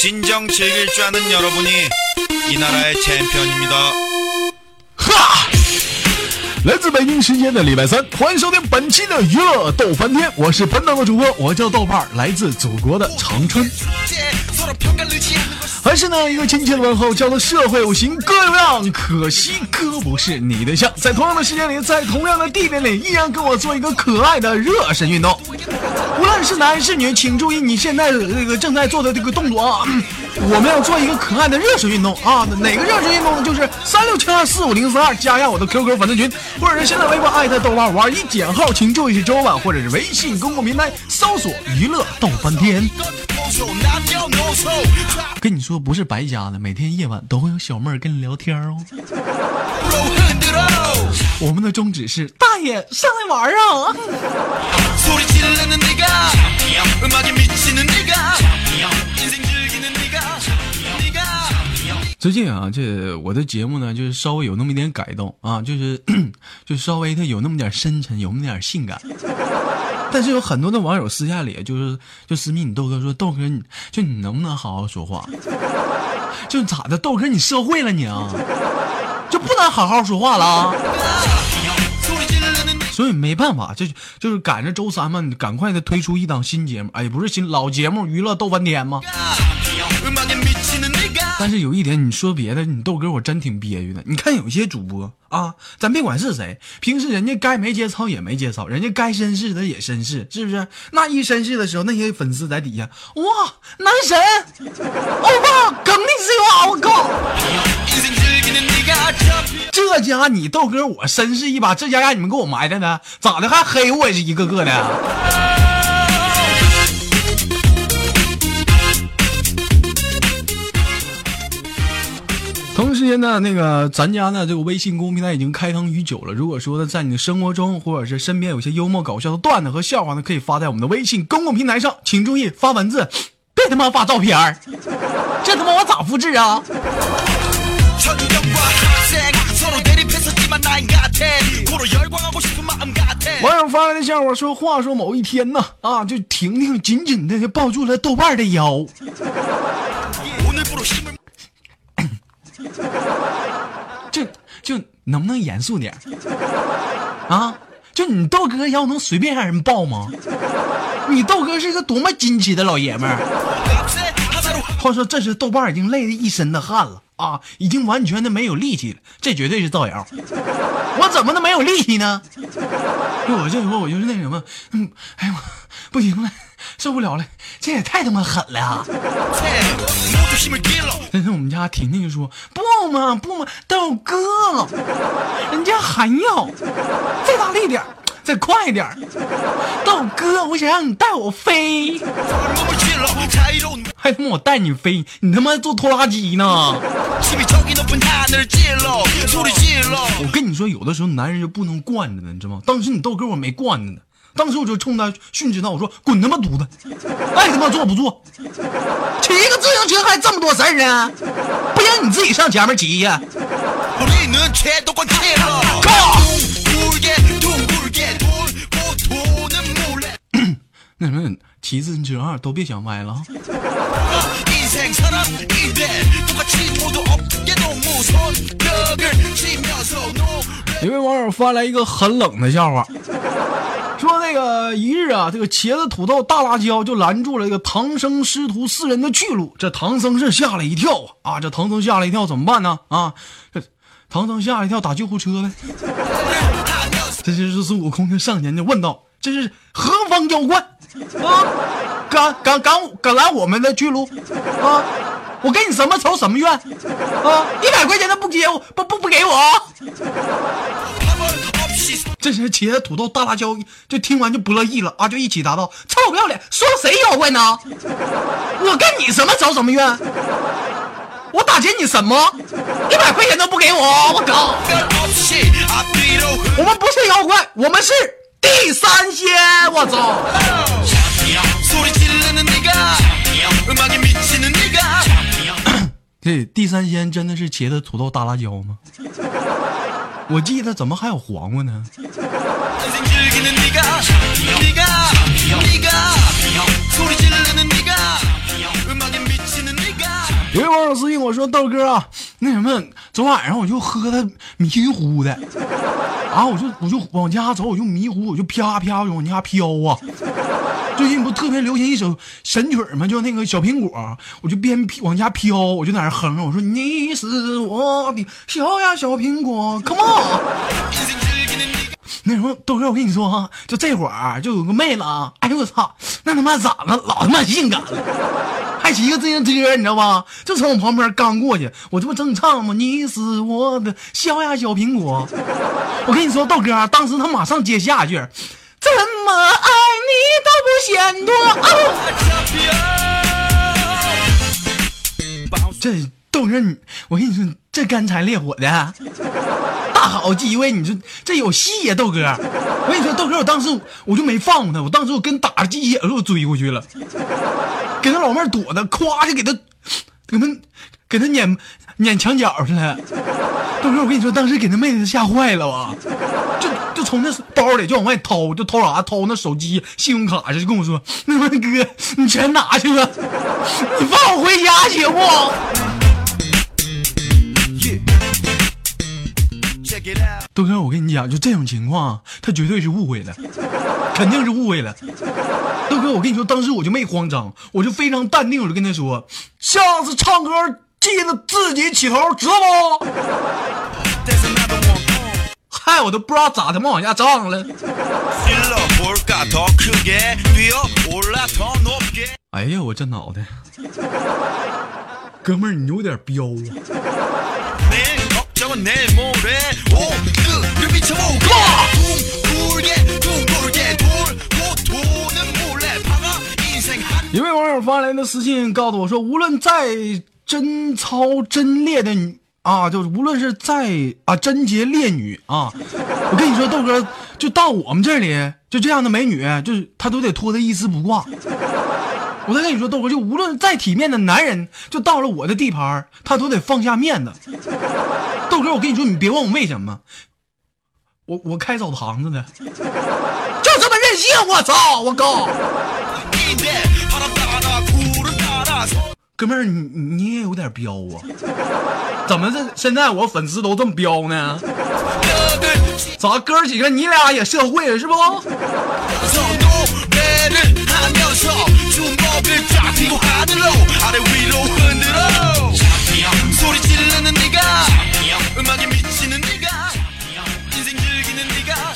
진정즐길줄아는여러분이이나라의챔피언입니다哈！来自北京时间的礼拜三，欢迎收听本期的娱乐逗翻天，我是本档的主播，我叫豆瓣，来自祖国的长春。 还是呢一个亲切的问候，叫做社会有形哥有样，可惜哥不是你的像。在同样的时间里，在同样的地点里，依然跟我做一个可爱的热身运动。无论是男是女，请注意你现在这个正在做的这个动作啊！我们要做一个可爱的热身运动啊！哪个热身运动？就是三六七二四五零四二，加一下我的 QQ 粉丝群，或者是现在微博艾特豆瓣玩一减号，请注意是周晚，或者是微信公共平台搜索娱乐逗翻天。跟你说不是白加的，每天夜晚都会有小妹儿跟你聊天哦。我们的宗旨是大爷上来玩啊！最近啊，这我的节目呢，就是稍微有那么一点改动啊，就是 就稍微它有那么点深沉，有那么点性感。但是有很多的网友私下里就是就私密你豆哥说豆哥你就你能不能好好说话？就咋的豆哥你社会了你啊？就不能好好说话了？所以没办法，就就是赶着周三嘛，你赶快的推出一档新节目。哎，不是新老节目，娱乐逗翻天吗？但是有一点，你说别的，你豆哥我真挺憋屈的。你看有些主播啊，咱别管是谁，平时人家该没节操也没节操，人家该绅士的也绅士，是不是？那一绅士的时候，那些粉丝在底下，哇，男神，欧巴，梗你死啊！我靠，这家你豆哥我绅士一把，这家让你们给我埋汰呢，咋的还黑我也是一个个的。同时间呢，那个咱家呢，这个微信公平台已经开通已久了。如果说呢，在你的生活中或者是身边有些幽默搞笑的段子和笑话呢，可以发在我们的微信公共平台上。请注意发文字，别他妈发照片儿，这他妈我咋复制啊？网友发来的笑话说：话说某一天呢，啊，就婷婷紧紧的就抱住了豆瓣的腰。能不能严肃点啊？就你豆哥要能随便让人抱吗？你豆哥是一个多么矜持的老爷们儿。话说这是豆瓣已经累得一身的汗了啊，已经完全的没有力气了。这绝对是造谣。我怎么能没有力气呢？我这回我就是那什么，嗯，哎呀，不行了。受不了了，这也太他妈狠了！但是我们家婷婷就说：“不嘛不嘛，豆哥，人家还要再大力点，再快点。豆哥，我想让你带我飞，还他妈我带你飞，你他妈坐拖拉机呢！我跟你说，有的时候男人就不能惯着呢，你知道吗？当时你豆哥我没惯着呢。”当时我就冲他训斥他，我说：“滚他妈犊子，爱他妈坐不坐？骑个自行车还这么多神人，不行你自己上前面骑呀！”那什么，骑自行车啊，都别想歪了。一位网友发来一个很冷的笑话。呃一日啊，这个茄子、土豆、大辣椒就拦住了这个唐僧师徒四人的去路。这唐僧是吓了一跳啊！啊，这唐僧吓了一跳，怎么办呢？啊，这 唐僧吓了一跳，打救护车呗。这就是孙悟空就上前就问道：“这是何方妖怪啊？敢敢敢敢拦我们的去路啊？我给你什么仇什么怨啊？一百块钱都不给我，不不不给我！”这些茄子、土豆、大辣椒就听完就不乐意了啊，就一起答道：“臭不要脸，说谁妖怪呢？我跟你什么仇什么怨？我打劫你什么？一百块钱都不给我！我靠！我们不是妖怪，我们是地三仙！我操！这地三鲜真的是茄子、土豆、大辣椒吗？我记得怎么还有黄瓜呢？有位网友私信我说：“豆哥啊，那什么，昨晚上我就喝的迷糊的，啊，我就我就往家走，我就迷糊，我就啪啪就往家飘啊。最近不特别流行一首神曲吗？就那个小苹果，我就边往家飘，我就在那哼，我说你是我的小呀小苹果，Come on。那什么豆哥，我跟你说哈，就这会儿就有个妹子啊，哎呦我操，那他妈长得老他妈性感了。”骑个自行车，你知道吧？就从我旁边刚过去，我这不正唱吗？你是我的小呀小苹果。我跟你说，豆哥，当时他马上接下句，怎么爱你都不嫌多。这豆哥，你我跟你说，这干柴烈火的，大好机会，你说这有戏呀，豆哥。我跟你说，豆哥，我当时我就没放过他，我当时我跟打着鸡血似的追过去了。给他老妹儿躲的，咵就给他，给他，给他撵撵墙角去了。豆哥，我跟你说，当时给那妹子吓坏了吧？就就从那包里就往外掏，就掏啥？掏那手机、信用卡去，就跟我说：“那么哥，你全拿去吧，你放我回家行不？”豆哥，我跟你讲，就这种情况，他绝对是误会了，肯定是误会了。豆哥，我跟你说，当时我就没慌张，我就非常淡定，我就跟他说：“下次唱歌记得自己起头，知道不？”嗨，我都不知道咋他妈往下唱了。哎呀，我这脑袋，哥们儿，你有点彪啊！一位网友发来的私信告诉我说：“无论再贞操贞烈的女啊，就是无论是再啊贞洁烈女啊，我跟你说，豆哥，就到我们这里，就这样的美女，就是她都得脱得一丝不挂。我再跟你说，豆哥，就无论再体面的男人，就到了我的地盘，他都得放下面子。”豆哥，我跟你说，你别问我为什么，我我开澡堂子的，就这么任性，我操，我靠！哥们儿，你你也有点彪啊？怎么这现在我粉丝都这么彪呢？咋哥几个你俩也社会是不？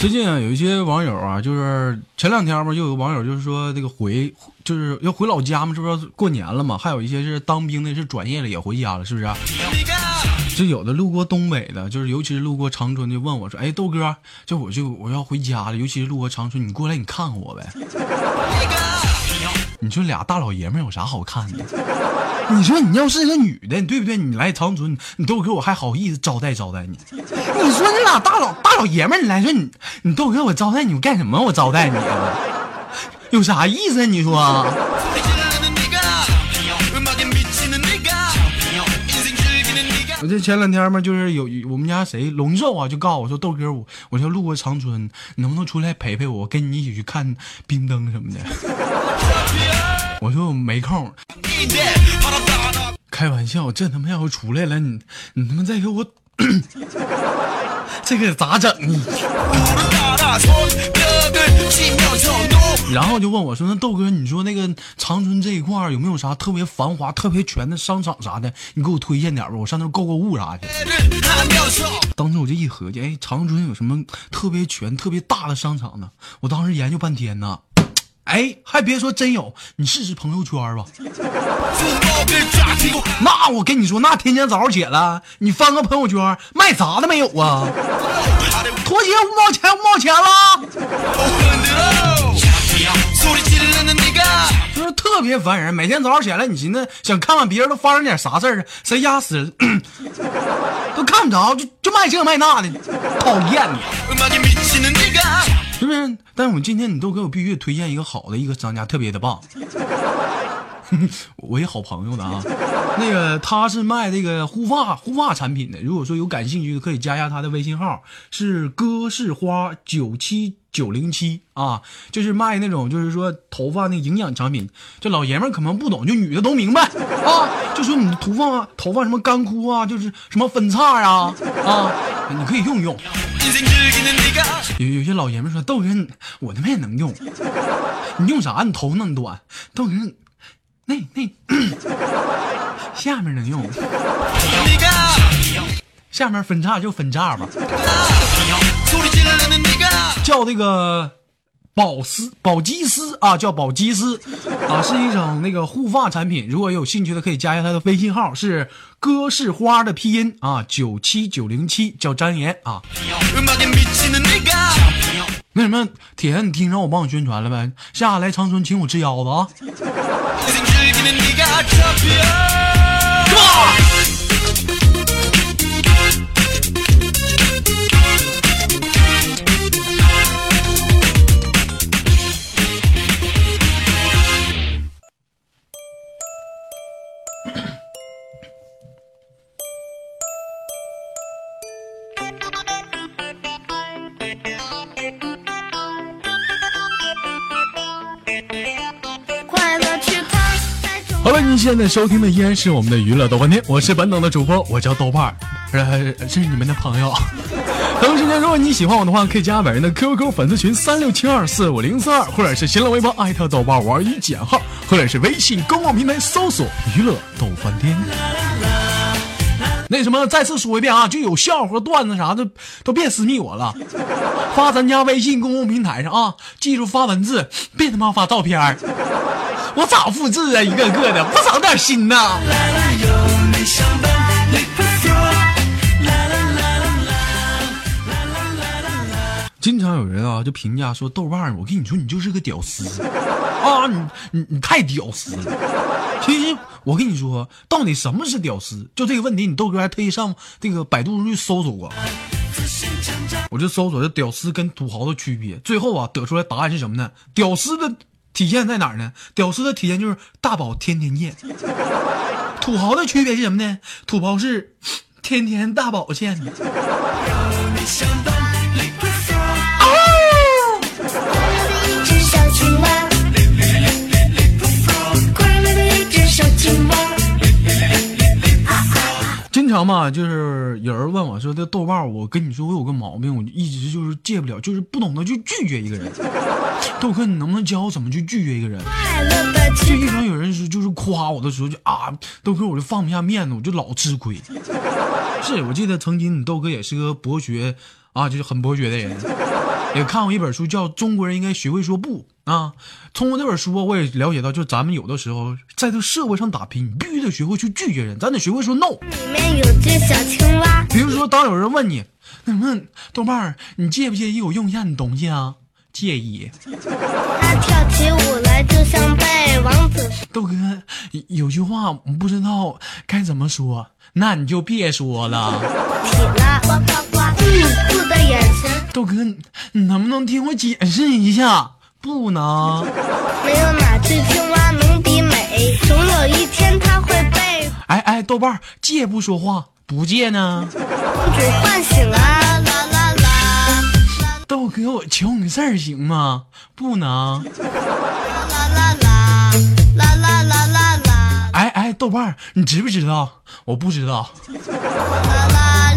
最近啊，有一些网友啊，就是前两天嘛，又有网友就是说这个回，就是要回老家嘛，是不是过年了嘛？还有一些是当兵的，是转业了也回家了，是不是？就有的路过东北的，就是尤其是路过长春的，问我说：“哎，豆哥，就我就我要回家了，尤其是路过长春，你过来你看看我呗。”你说俩大老爷们有啥好看的？你说你要是个女的，对不对？你来长春，你豆哥我还好意思招待招待你？你说你俩大老大老爷们，你来说你你豆哥我招待你，我干什么？我招待你啊？有啥意思？你说？我这前两天嘛，就是有我们家谁龙寿啊，就告诉我说豆哥我我要路过长春，你能不能出来陪陪我，跟你一起去看冰灯什么的？我说我没空。开玩笑，这他妈要出来了，你你他妈再给我 这个咋整呢？然后就问我说：“那豆哥，你说那个长春这一块儿有没有啥特别繁华、特别全的商场啥的？你给我推荐点吧，我上那购购物啥的。”当时我就一合计，哎，长春有什么特别全、特别大的商场呢？我当时研究半天呢，哎，还别说，真有！你试试朋友圈吧。那我跟你说，那天天早上起来，你翻个朋友圈，卖啥的没有啊？拖鞋五毛钱，五毛钱了。就是特别烦人，每天早上起来，你寻思想看看别人都发生点啥事儿？谁家死人都看不着，就就卖这卖那的，讨厌你，是不是？但是我今天你都给我必须推荐一个好的一个商家，特别的棒。我一好朋友的啊，那个他是卖这个护发护发产品的。如果说有感兴趣的，可以加一下他的微信号，是哥是花九七九零七啊，就是卖那种就是说头发那营养产品。这老爷们可能不懂，就女的都明白啊。就说你头发头发什么干枯啊，就是什么分叉呀啊，你可以用用。有有些老爷们说豆哥，我他妈也能用，你用啥？你头发那么短，豆哥。那那下面能用，下面分叉就分叉吧，叫这个宝丝宝鸡丝啊，叫宝鸡丝啊，是一种那个护发产品。如果有兴趣的，可以加一下他的微信号，是歌是花的拼音啊，九七九零七，叫张岩啊。那什么，铁子，你听着我帮我宣传了呗？下来长春请我吃腰子啊！Come on! 现在收听的依然是我们的娱乐豆瓣天，我是本档的主播，我叫豆瓣儿，呃，是你们的朋友。同时呢，如果你喜欢我的话，可以加本人的 QQ 粉丝群三六七二四五零四二，或者是新浪微博艾特豆瓣玩一减号，或者是微信公众平台搜索娱乐豆瓣天。那什么，再次说一遍啊，就有笑话段子啥的都别私密我了，发咱家微信公共平台上啊，记住发文字，别他妈发照片我咋复制啊？一个个的，不长点心呐！经常有人啊，就评价说豆瓣我跟你说，你就是个屌丝啊！你你你太屌丝了。其实我跟你说，到底什么是屌丝？就这个问题，你豆哥还特意上这个百度去搜索过。我就搜索这屌丝跟土豪的区别，最后啊，得出来答案是什么呢？屌丝的。体现在哪儿呢？屌丝的体现就是大宝天天见，土豪的区别是什么呢？土豪是天天大宝见。经常嘛，就是有人问我说：“这豆瓣，我跟你说，我有个毛病，我一直就是戒不了，就是不懂得去拒绝一个人。豆哥，你能不能教我怎么去拒绝一个人？”就经常有人说，就是夸我的时候，就啊，豆哥，我就放不下面子，我就老吃亏。是我记得曾经你豆哥也是个博学啊，就是很博学的人。也看过一本书，叫《中国人应该学会说不》啊。通过这本书，我也了解到，就咱们有的时候在这社会上打拼，你必须得学会去拒绝人，咱得学会说 no。里面有只小青蛙。比如说，当有人问你，那什么豆瓣儿，你介不介意我用一下你东西啊？介意。他跳起舞来就像被王子。豆哥，有句话我不知道该怎么说，那你就别说了。起了，豆哥，你能不能听我解释一下？不能。没有哪只青蛙能比美，总有一天它会被。哎哎，豆瓣借不说话，不借呢？公主唤醒啊！啦啦啦！豆哥，我求你事儿行吗？不能。啦啦啦啦啦啦啦啦！哎哎，豆瓣你知不知道？我不知道。啦啦啦！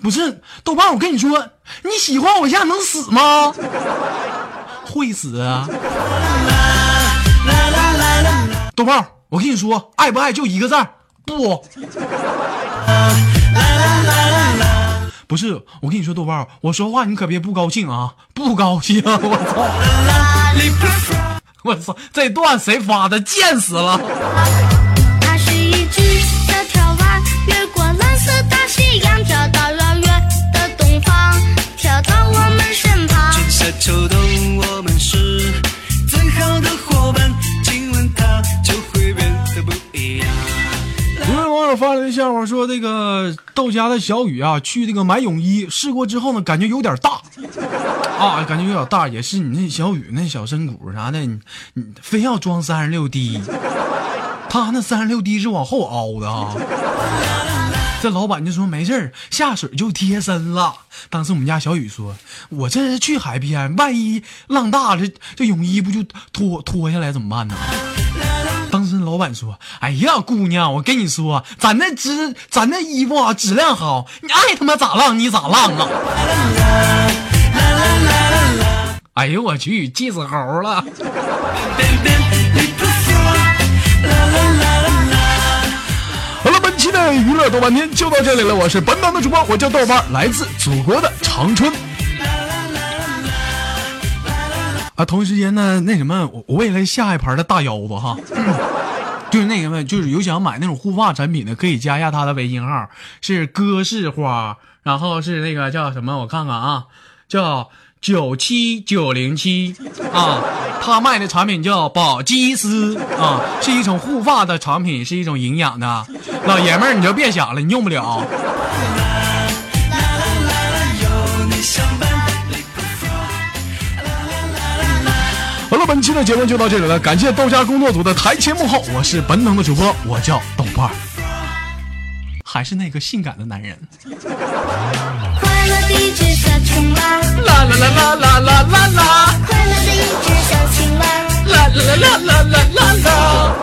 不是豆瓣，我跟你说，你喜欢我一下能死吗？会死啊！豆瓣，我跟你说，爱不爱就一个字，不。不是，我跟你说，豆瓣，我说话你可别不高兴啊，不高兴！我操！我操！这段谁发的？贱死了！秋冬，我们是最好的伙伴。亲吻它，就会变得不一样。有位网友发来的笑话说，这个到家的小雨啊，去这个买泳衣试过之后呢，感觉有点大啊，感觉有点大，也是你那小雨那小身骨啥的，你你非要装三十六 D，他那三十六 D 是往后凹的啊。这老板就说没事儿，下水就贴身了。当时我们家小雨说：“我这是去海边，万一浪大了，这泳衣不就脱脱下来怎么办呢？”当时老板说：“哎呀，姑娘，我跟你说，咱那质，咱那衣服啊，质量好，你爱他妈咋浪你咋浪啊！”哎呦我去，气死猴了！乐豆瓣天就到这里了，我是本档的主播，我叫豆瓣，来自祖国的长春。啊，同时间呢，那什么，我为了下一盘的大腰子哈，就是那个嘛，就是有想买那种护发产品的，可以加一下他的微信号，是歌式花，然后是那个叫什么，我看看啊，叫九七九零七啊，他卖的产品叫宝鸡丝啊，是一种护发的产品，是一种营养的，老爷们儿你就别想了，你用不了。好了，本期的节目就到这里了，感谢豆家工作组的台前幕后，我是本能的主播，我叫豆瓣，还是那个性感的男人。快乐的一只小青蛙。啦啦啦啦啦啦啦啦。快乐的一只小青蛙。啦啦啦啦啦啦。啦啦